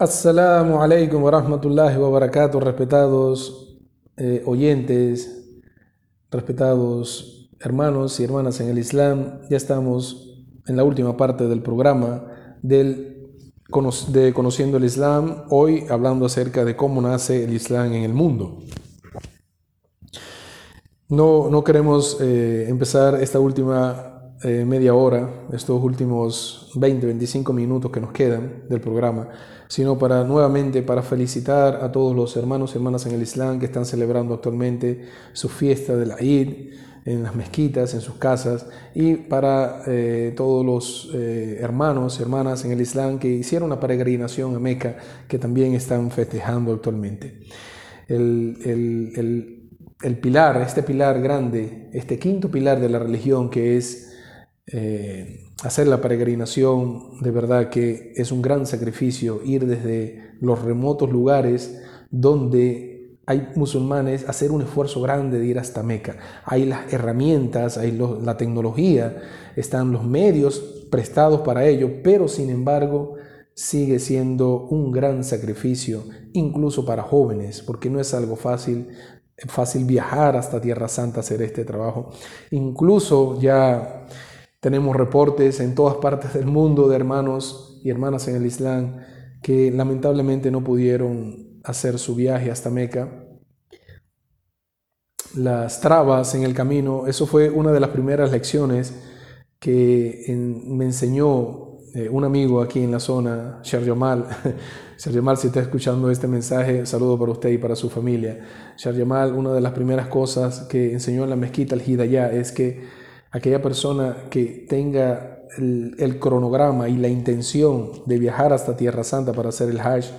Assalamu alaikum wa rahmatullahi wa barakatuh, respetados eh, oyentes, respetados hermanos y hermanas en el Islam. Ya estamos en la última parte del programa del, de Conociendo el Islam, hoy hablando acerca de cómo nace el Islam en el mundo. No, no queremos eh, empezar esta última eh, media hora, estos últimos 20, 25 minutos que nos quedan del programa, sino para nuevamente para felicitar a todos los hermanos y hermanas en el Islam que están celebrando actualmente su fiesta de la Eid en las mezquitas, en sus casas, y para eh, todos los eh, hermanos hermanas en el Islam que hicieron una peregrinación a Meca, que también están festejando actualmente. El, el, el, pilar, este pilar grande, este quinto pilar de la religión que es... Eh, hacer la peregrinación, de verdad que es un gran sacrificio ir desde los remotos lugares donde hay musulmanes, hacer un esfuerzo grande de ir hasta Meca. Hay las herramientas, hay la tecnología, están los medios prestados para ello, pero sin embargo sigue siendo un gran sacrificio, incluso para jóvenes, porque no es algo fácil fácil viajar hasta Tierra Santa hacer este trabajo. Incluso ya tenemos reportes en todas partes del mundo de hermanos y hermanas en el Islam que lamentablemente no pudieron hacer su viaje hasta Meca. Las trabas en el camino, eso fue una de las primeras lecciones que me enseñó eh, un amigo aquí en la zona. Sher Yamal, si está escuchando este mensaje, saludo para usted y para su familia. Sher Yamal, una de las primeras cosas que enseñó en la mezquita al Hidayah es que aquella persona que tenga el, cronograma y la intención de viajar hasta Tierra Santa para hacer el Hajj,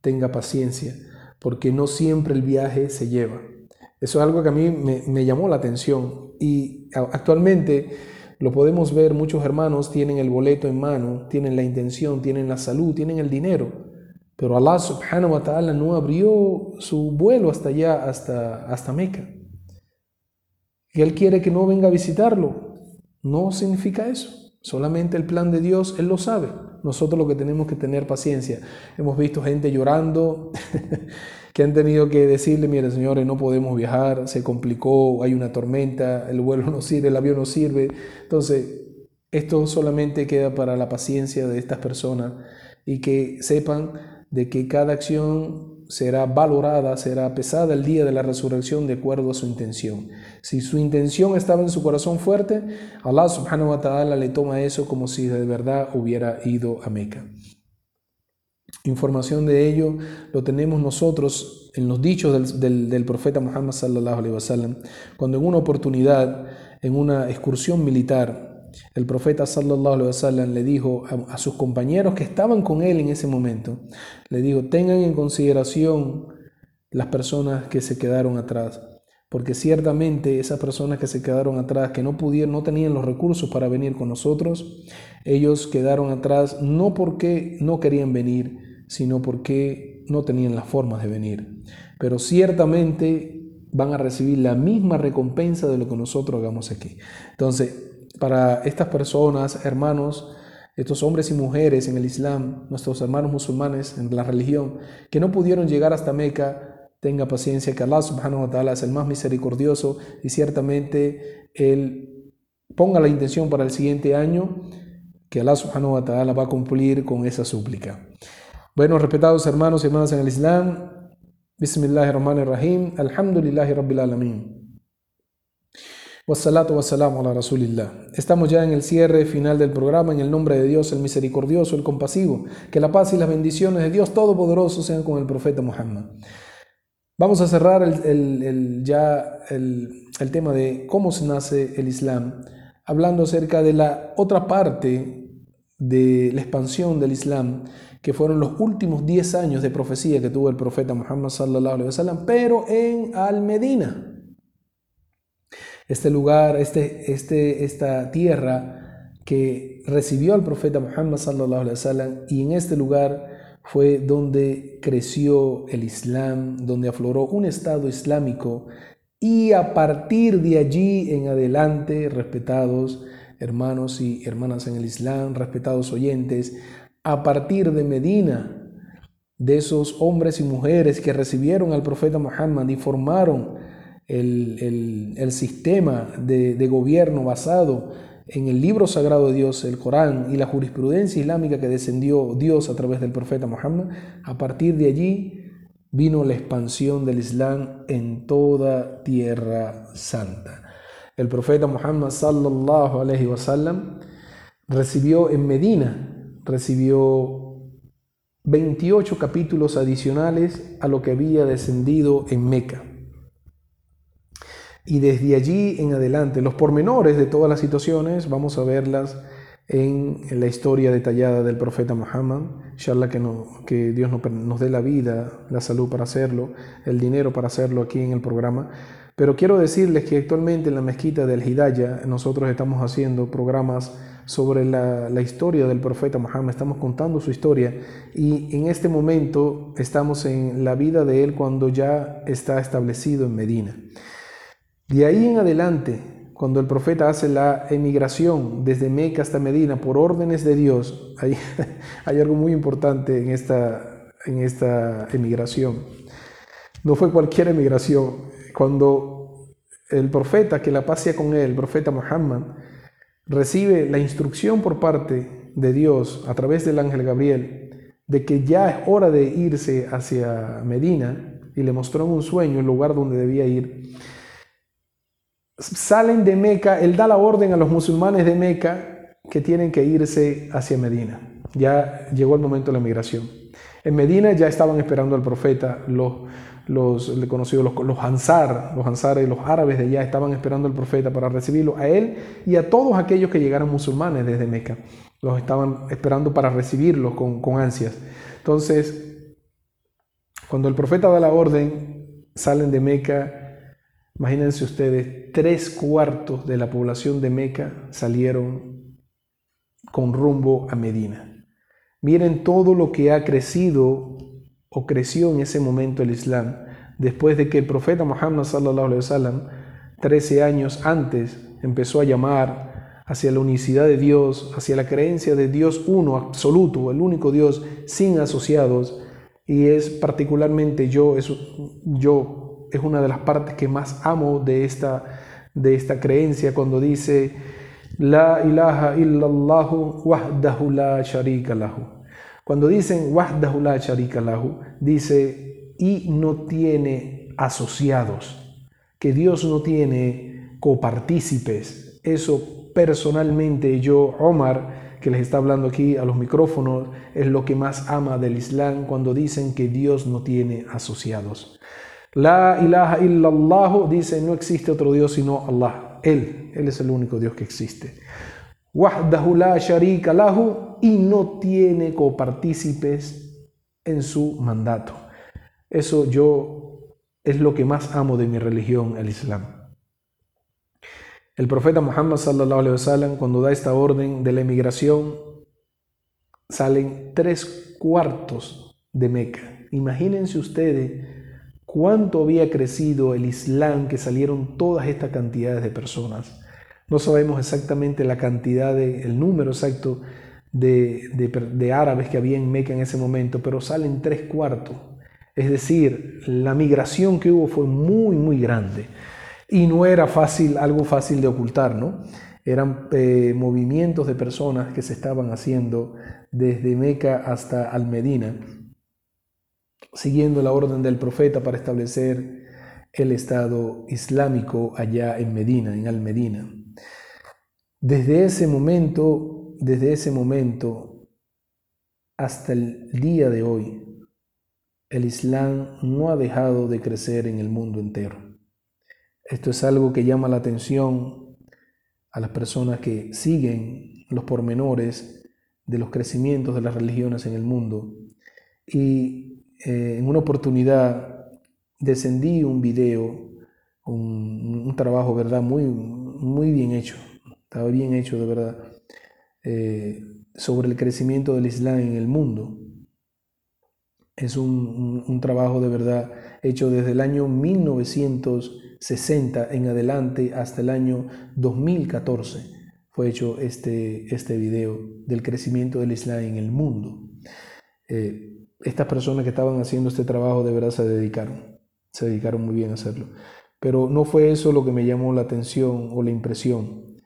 tenga paciencia, porque no siempre el viaje se lleva. Eso es algo que a mí me, me llamó la atención y actualmente lo podemos ver, muchos hermanos tienen el boleto en mano, tienen la intención, tienen la salud, tienen el dinero, pero Allah subhanahu wa ta'ala no abrió su vuelo hasta allá, hasta, hasta Meca que Él quiere que no venga a visitarlo. No significa eso. Solamente el plan de Dios, Él lo sabe. Nosotros lo que tenemos que tener paciencia. Hemos visto gente llorando, que han tenido que decirle, mire señores, no podemos viajar, se complicó, hay una tormenta, el vuelo no sirve, el avión no sirve. Entonces, esto solamente queda para la paciencia de estas personas y que sepan de que cada acción será valorada, será pesada el día de la resurrección de acuerdo a su intención. Si su intención estaba en su corazón fuerte, Allah subhanahu wa le toma eso como si de verdad hubiera ido a Meca. Información de ello lo tenemos nosotros en los dichos del, del, profeta Muhammad sallallahu alaihi wasallam, cuando en una oportunidad, en una excursión militar, el profeta sallallahu alaihi wasallam le dijo a, sus compañeros que estaban con él en ese momento, le dijo, tengan en consideración las personas que se quedaron atrás, porque ciertamente esas personas que se quedaron atrás, que no pudieron, no tenían los recursos para venir con nosotros, ellos quedaron atrás no porque no querían venir, sino porque no tenían las formas de venir. Pero ciertamente van a recibir la misma recompensa de lo que nosotros hagamos aquí. Entonces, para estas personas, hermanos, estos hombres y mujeres en el Islam, nuestros hermanos musulmanes en la religión, que no pudieron llegar hasta Meca, tenga paciencia, que Allah subhanahu wa ta'ala es el más misericordioso y ciertamente Él ponga la intención para el siguiente año, que Allah subhanahu wa ta'ala va a cumplir con esa súplica. Bueno, respetados hermanos y hermanas en el Islam, Bismillahirrahmanirrahim, Alhamdulillahi Rabbil Alamin. Wassalatu wassalamu ala rasulillah. Estamos ya en el cierre final del programa en el nombre de Dios, el misericordioso, el compasivo. Que la paz y las bendiciones de Dios Todopoderoso sean con el profeta Muhammad. Vamos a cerrar ya el, tema de cómo se nace el Islam, hablando acerca de la otra parte de la expansión del Islam, que fueron los últimos 10 años de profecía que tuvo el profeta Muhammad sallallahu pero en Al-Medina este lugar, este, este, esta tierra que recibió al profeta Muhammad sallallahu alaihi wasallam y en este lugar fue donde creció el Islam, donde afloró un estado islámico y a partir de allí en adelante, respetados hermanos y hermanas en el Islam, respetados oyentes, a partir de Medina, de esos hombres y mujeres que recibieron al profeta Muhammad y formaron el, sistema de, de gobierno basado en el libro sagrado de Dios, el Corán y la jurisprudencia islámica que descendió Dios a través del profeta Muhammad, a partir de allí vino la expansión del Islam en toda tierra santa. El profeta Muhammad sallallahu alaihi wasallam recibió en Medina, recibió 28 capítulos adicionales a lo que había descendido en Meca. Y desde allí en adelante, los pormenores de todas las situaciones, vamos a verlas en, la historia detallada del profeta Muhammad. Inshallah que, Dios nos, nos dé la vida, la salud para hacerlo, el dinero para hacerlo aquí en el programa. Pero quiero decirles que actualmente en la mezquita del Hidayah nosotros estamos haciendo programas sobre la, la, historia del profeta Muhammad, estamos contando su historia y en este momento estamos en la vida de él cuando ya está establecido en Medina. De ahí en adelante, cuando el profeta hace la emigración desde Meca hasta Medina por órdenes de Dios, hay, algo muy importante en esta, en esta emigración. No fue cualquier emigración. Cuando el profeta, que la pasea con él, el profeta Muhammad, recibe la instrucción por parte de Dios a través del ángel Gabriel de que ya es hora de irse hacia Medina y le mostró en un sueño el lugar donde debía ir salen de Meca, él da la orden a los musulmanes de Meca que tienen que irse hacia Medina. Ya llegó el momento de la migración. En Medina ya estaban esperando al profeta, los, los conocidos, los, los Ansar, los Ansares, los árabes de allá estaban esperando al profeta para recibirlo, a él y a todos aquellos que llegaron musulmanes desde Meca. Los estaban esperando para recibirlos con, con ansias. Entonces, cuando el profeta da la orden, salen de Meca Imagínense ustedes, tres cuartos de la población de Meca salieron con rumbo a Medina. Miren todo lo que ha crecido o creció en ese momento el Islam, después de que el profeta Muhammad sallallahu alaihi wasallam 13 años antes empezó a llamar hacia la unicidad de Dios, hacia la creencia de Dios uno absoluto, el único Dios sin asociados, y es particularmente yo, yo es una de las partes que más amo de esta, de esta creencia cuando dice La ilaha illallahu wahdahu la sharika lahu. Cuando dicen wahdahu la sharika lahu, dice y no tiene asociados, que Dios no tiene copartícipes. Eso personalmente yo, Omar, que les está hablando aquí a los micrófonos, es lo que más ama del Islam cuando dicen que Dios no tiene asociados. La ilaha illallah dice no existe otro Dios sino Allah. Él, Él es el único Dios que existe. Wahdahu la sharika lahu y no tiene copartícipes en su mandato. Eso yo es lo que más amo de mi religión, el Islam. El profeta Muhammad sallallahu alaihi wasallam cuando da esta orden de la emigración salen tres cuartos de Meca. Imagínense ustedes cuánto había crecido el Islam que salieron todas estas cantidades de personas. No sabemos exactamente la cantidad, el número exacto de, de, árabes que había en Meca en ese momento, pero salen tres cuartos. Es decir, la migración que hubo fue muy, muy grande. Y no era fácil, algo fácil de ocultar, ¿no? Eran eh, movimientos de personas que se estaban haciendo desde Meca hasta Al-Medina siguiendo la orden del profeta para establecer el Estado Islámico allá en Medina, en Al-Medina. Desde ese momento, desde ese momento hasta el día de hoy, el Islam no ha dejado de crecer en el mundo entero. Esto es algo que llama la atención a las personas que siguen los pormenores de los crecimientos de las religiones en el mundo y eh, en una oportunidad descendí un video, un, trabajo, ¿verdad? Muy, muy bien hecho, estaba bien hecho de verdad, eh, sobre el crecimiento del Islam en el mundo. Es un, trabajo de verdad hecho desde el año 1960 en adelante hasta el año 2014. Fue hecho este, este video del crecimiento del Islam en el mundo. Eh, estas personas que estaban haciendo este trabajo de verdad se dedicaron, se dedicaron muy bien a hacerlo. Pero no fue eso lo que me llamó la atención o la impresión.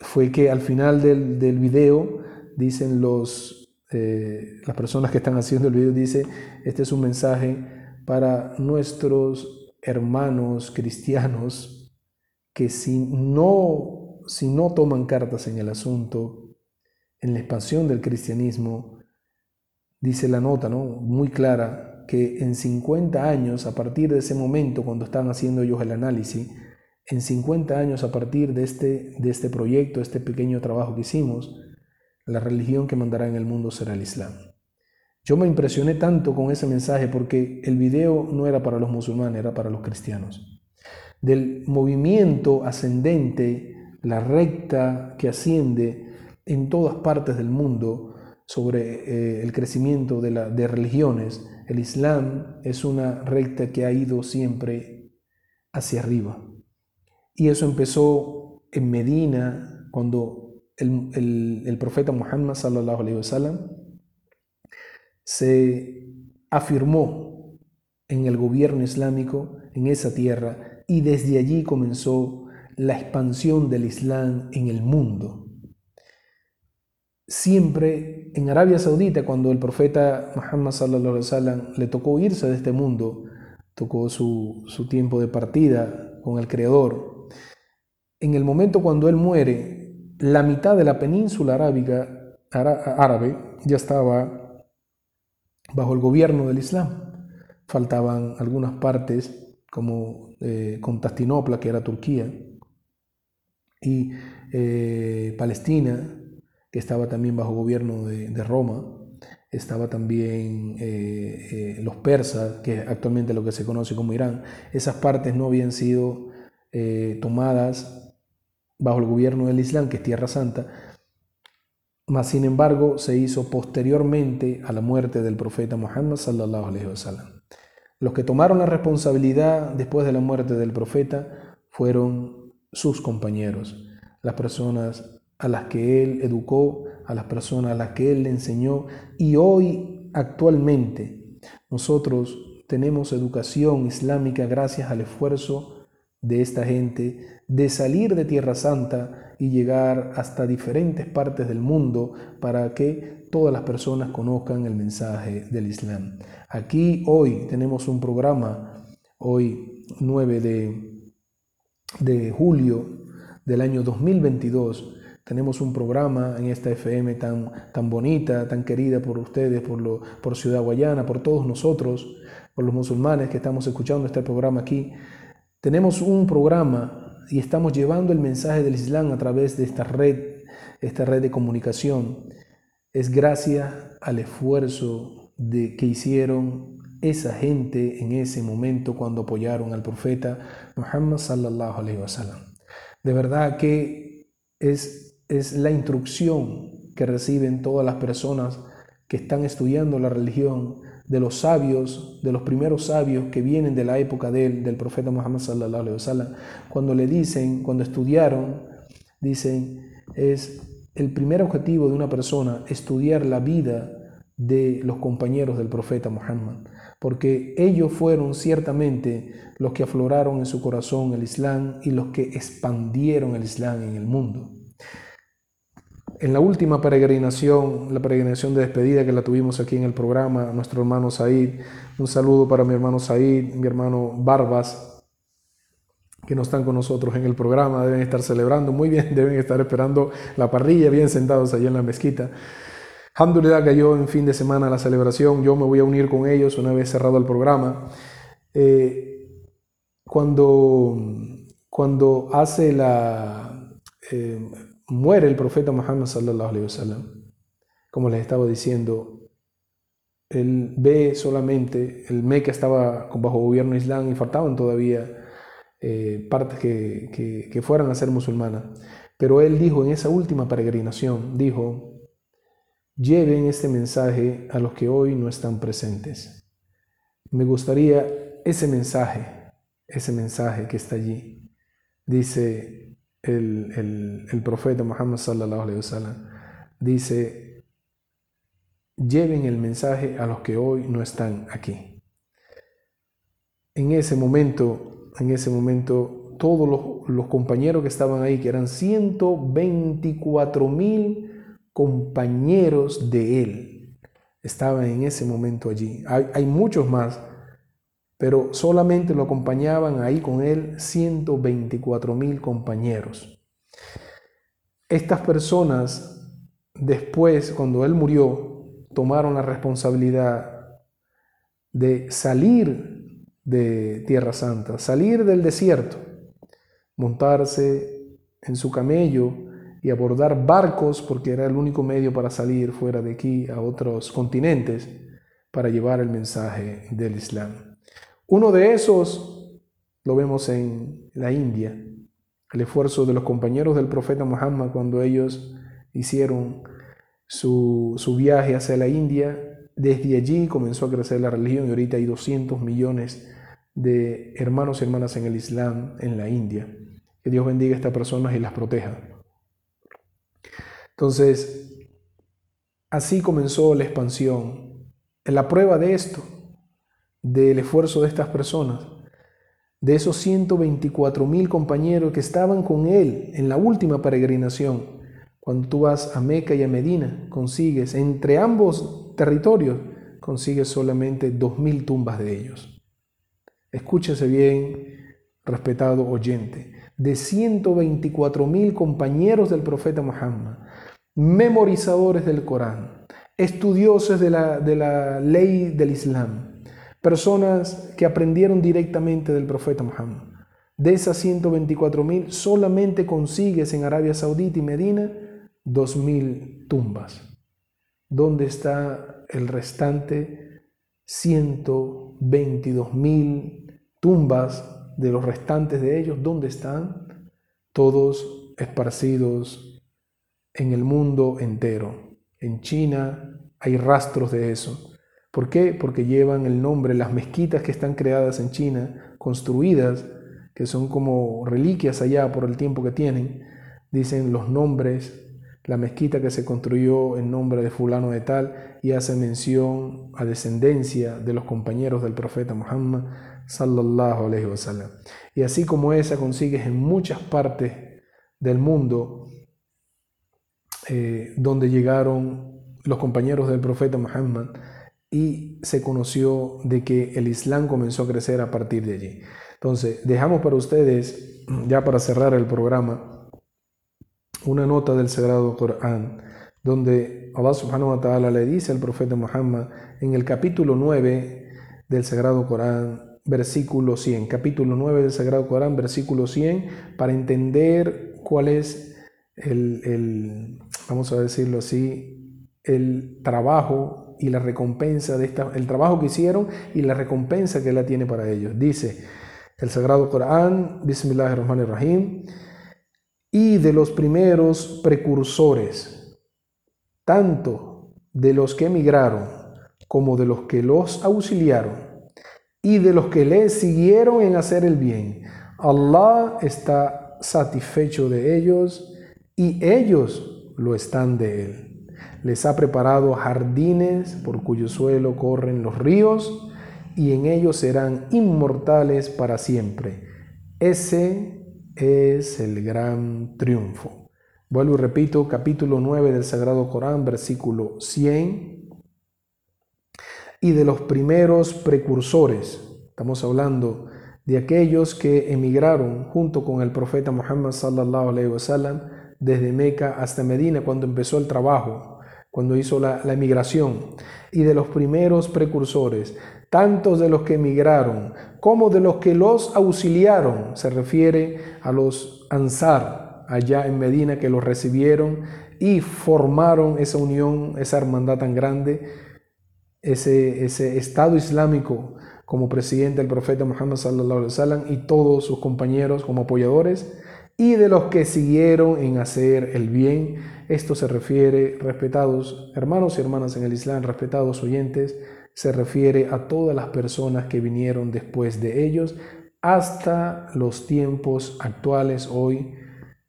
Fue que al final del, del video dicen los, eh, las personas que están haciendo el video, dice, este es un mensaje para nuestros hermanos cristianos que si no, si no toman cartas en el asunto, en la expansión del cristianismo, dice la nota, ¿no? Muy clara, que en 50 años, a partir de ese momento, cuando están haciendo ellos el análisis, en 50 años, a partir de este, de este proyecto, este pequeño trabajo que hicimos, la religión que mandará en el mundo será el Islam. Yo me impresioné tanto con ese mensaje porque el video no era para los musulmanes, era para los cristianos. Del movimiento ascendente, la recta que asciende en todas partes del mundo sobre eh, el crecimiento de, de religiones, el Islam es una recta que ha ido siempre hacia arriba. Y eso empezó en Medina, cuando el, profeta Muhammad sallallahu alaihi wasallam se afirmó en el gobierno islámico en esa tierra y desde allí comenzó la expansión del Islam en el mundo. Siempre en Arabia Saudita, cuando el profeta Muhammad sallallahu alaihi wasallam le tocó irse de este mundo, tocó su, su tiempo de partida con el Creador, en el momento cuando él muere, la mitad de la península árabe ya estaba bajo el gobierno del Islam. Faltaban algunas partes como eh, Constantinopla, que era Turquía, y eh, Palestina, estaba también bajo gobierno de, Roma, estaba también eh, los persas, que actualmente lo que se conoce como Irán. Esas partes no habían sido tomadas bajo el gobierno del Islam, que es Tierra Santa, mas sin embargo se hizo posteriormente a la muerte del profeta Muhammad sallallahu alaihi wasallam. Los que tomaron la responsabilidad después de la muerte del profeta fueron sus compañeros, las personas a las que él educó, a las personas a las que él le enseñó y hoy actualmente nosotros tenemos educación islámica gracias al esfuerzo de esta gente de salir de Tierra Santa y llegar hasta diferentes partes del mundo para que todas las personas conozcan el mensaje del Islam. Aquí hoy tenemos un programa, hoy 9 de, de julio del año 2022, tenemos un programa en esta FM tan, tan bonita, tan querida por ustedes, por, lo, por Ciudad Guayana, por todos nosotros, por los musulmanes que estamos escuchando este programa aquí. Tenemos un programa y estamos llevando el mensaje del Islam a través de esta red, esta red de comunicación, es gracias al esfuerzo de, que hicieron esa gente en ese momento cuando apoyaron al profeta Muhammad sallallahu alaihi wasallam. De verdad que es, es la instrucción que reciben todas las personas que están estudiando la religión de los sabios, de los primeros sabios que vienen de la época del, del profeta Muhammad sallallahu alaihi wasallam, cuando le dicen, cuando estudiaron, dicen, es el primer objetivo de una persona estudiar la vida de los compañeros del profeta Muhammad, porque ellos fueron ciertamente los que afloraron en su corazón el Islam y los que expandieron el Islam en el mundo en la última peregrinación, la peregrinación de despedida que la tuvimos aquí en el programa, nuestro hermano Said, un saludo para mi hermano Said, mi hermano Barbas, que no están con nosotros en el programa, deben estar celebrando muy bien, deben estar esperando la parrilla, bien sentados allí en la mezquita. Alhamdulillah cayó en fin de semana la celebración, yo me voy a unir con ellos una vez cerrado el programa. Eh, cuando, cuando hace la... Eh, muere el profeta Muhammad sallallahu alaihi wasallam, como les estaba diciendo, él ve solamente, el Meca estaba bajo gobierno islam y faltaban todavía eh, partes que, que fueran a ser musulmanas. Pero él dijo en esa última peregrinación, dijo, lleven este mensaje a los que hoy no están presentes. Me gustaría ese mensaje, ese mensaje que está allí. Dice, el, profeta Muhammad sallallahu alaihi wasallam dice lleven el mensaje a los que hoy no están aquí. En ese momento, en ese momento, todos los, los compañeros que estaban ahí, que eran 124 mil compañeros de él, estaban en ese momento allí. Hay, hay muchos más, pero solamente lo acompañaban ahí con él 124 mil compañeros. Estas personas, después, cuando él murió, tomaron la responsabilidad de salir de Tierra Santa, salir del desierto, montarse en su camello y abordar barcos, porque era el único medio para salir fuera de aquí a otros continentes, para llevar el mensaje del Islam. Uno de esos lo vemos en la India, el esfuerzo de los compañeros del profeta Muhammad cuando ellos hicieron su, viaje hacia la India. Desde allí comenzó a crecer la religión y ahorita hay 200 millones de hermanos y hermanas en el Islam en la India. Que Dios bendiga a estas personas y las proteja. Entonces, así comenzó la expansión. La prueba de esto, del esfuerzo de estas personas, de esos 124 mil compañeros que estaban con él en la última peregrinación. Cuando tú vas a Meca y a Medina, consigues entre ambos territorios, consigues solamente dos mil tumbas de ellos. Escúchese bien, respetado oyente, de 124 mil compañeros del profeta Muhammad, memorizadores del Corán, estudiosos de la, de la ley del Islam, personas que aprendieron directamente del profeta Muhammad. De esas 124 mil, solamente consigues en Arabia Saudita y Medina 2.000 tumbas. ¿Dónde está el restante 122 mil tumbas de los restantes de ellos? ¿Dónde están? Todos esparcidos en el mundo entero. En China hay rastros de eso. ¿Por qué? Porque llevan el nombre, las mezquitas que están creadas en China, construidas, que son como reliquias allá por el tiempo que tienen, dicen los nombres, la mezquita que se construyó en nombre de fulano de tal y hace mención a descendencia de los compañeros del profeta Muhammad sallallahu alaihi wasallam. Y así como esa consigues en muchas partes del mundo eh, donde llegaron los compañeros del profeta Muhammad y se conoció de que el Islam comenzó a crecer a partir de allí. Entonces, dejamos para ustedes, ya para cerrar el programa, una nota del Sagrado Corán, donde Allah subhanahu wa ta'ala le dice al profeta Muhammad en el capítulo 9 del Sagrado Corán, versículo 100, capítulo 9 del Sagrado Corán, versículo 100, para entender cuál es el, el vamos a decirlo así, el trabajo y la recompensa de esta, el trabajo que hicieron y la recompensa que Él tiene para ellos. Dice el Sagrado Corán, Bismillahirrahmanirrahim, y de los primeros precursores, tanto de los que emigraron como de los que los auxiliaron y de los que les siguieron en hacer el bien. Allah está satisfecho de ellos y ellos lo están de Él. Les ha preparado jardines por cuyo suelo corren los ríos y en ellos serán inmortales para siempre. Ese es el gran triunfo. Vuelvo y repito, capítulo 9 del Sagrado Corán, versículo 100. Y de los primeros precursores, estamos hablando de aquellos que emigraron junto con el profeta Muhammad sallallahu wasallam desde Meca hasta Medina cuando empezó el trabajo cuando hizo la, emigración, y de los primeros precursores, tantos de los que emigraron como de los que los auxiliaron, se refiere a los Ansar allá en Medina que los recibieron y formaron esa unión, esa hermandad tan grande, ese, ese Estado Islámico como presidente del profeta Muhammad sallallahu alaihi wasallam y todos sus compañeros como apoyadores y de los que siguieron en hacer el bien. Esto se refiere, respetados hermanos y hermanas en el Islam, respetados oyentes, se refiere a todas las personas que vinieron después de ellos hasta los tiempos actuales, hoy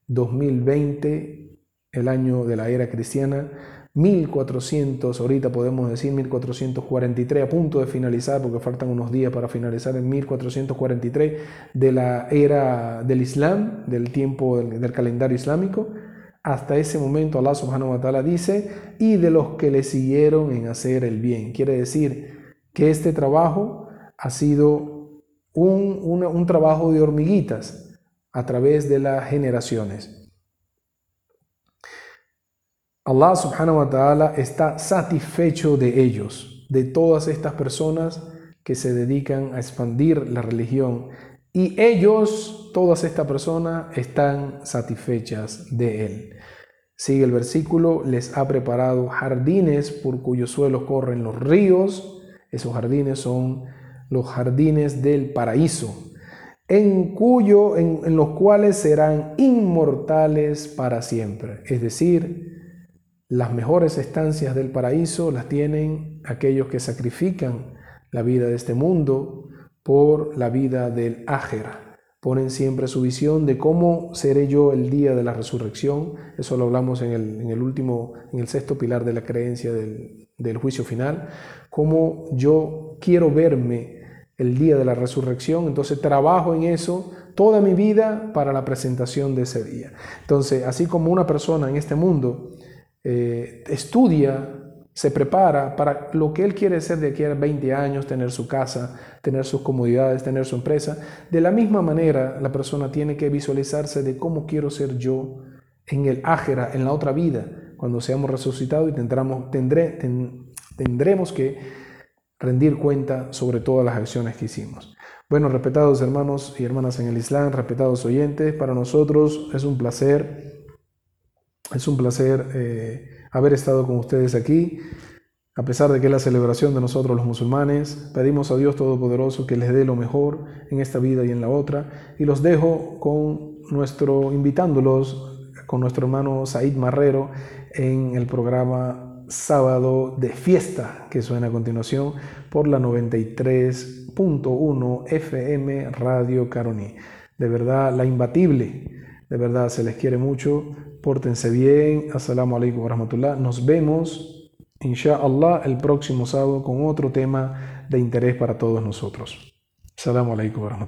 2020, el año de la era cristiana, 1400, ahorita podemos decir 1443, a punto de finalizar, porque faltan unos días para finalizar en 1443 de la era del Islam, del tiempo del, calendario islámico. Hasta ese momento Allah subhanahu wa ta'ala dice, y de los que le siguieron en hacer el bien. Quiere decir que este trabajo ha sido un, un trabajo de hormiguitas a través de las generaciones. Allah subhanahu wa ta'ala está satisfecho de ellos, de todas estas personas que se dedican a expandir la religión. Y ellos, todas estas personas, están satisfechas de él. Sigue el versículo, les ha preparado jardines por cuyos suelos corren los ríos. Esos jardines son los jardines del paraíso, en, cuyo, en, en los cuales serán inmortales para siempre. Es decir, las mejores estancias del paraíso las tienen aquellos que sacrifican la vida de este mundo por la vida del ágera. Ponen siempre su visión de cómo seré yo el día de la resurrección. Eso lo hablamos en el, último, en el sexto pilar de la creencia del, del juicio final. Cómo yo quiero verme el día de la resurrección. Entonces trabajo en eso toda mi vida para la presentación de ese día. Entonces, así como una persona en este mundo eh, estudia, se prepara para lo que él quiere ser de aquí a 20 años, tener su casa, tener sus comodidades, tener su empresa. De la misma manera, la persona tiene que visualizarse de cómo quiero ser yo en el ágera, en la otra vida, cuando seamos resucitados y tendremos, tendré, tendremos que rendir cuenta sobre todas las acciones que hicimos. Bueno, respetados hermanos y hermanas en el Islam, respetados oyentes, para nosotros es un placer es un placer eh, haber estado con ustedes aquí. A pesar de que es la celebración de nosotros los musulmanes, pedimos a Dios Todopoderoso que les dé lo mejor en esta vida y en la otra. Y los dejo con nuestro, invitándolos con nuestro hermano Said Marrero en el programa Sábado de Fiesta, que suena a continuación por la 93.1 FM Radio Caroní. De verdad, la imbatible. De verdad, se les quiere mucho. Pórtense bien. Assalamu alaikum wa rahmatullah. Nos vemos, inshallah, el próximo sábado con otro tema de interés para todos nosotros. Assalamu alaikum wa.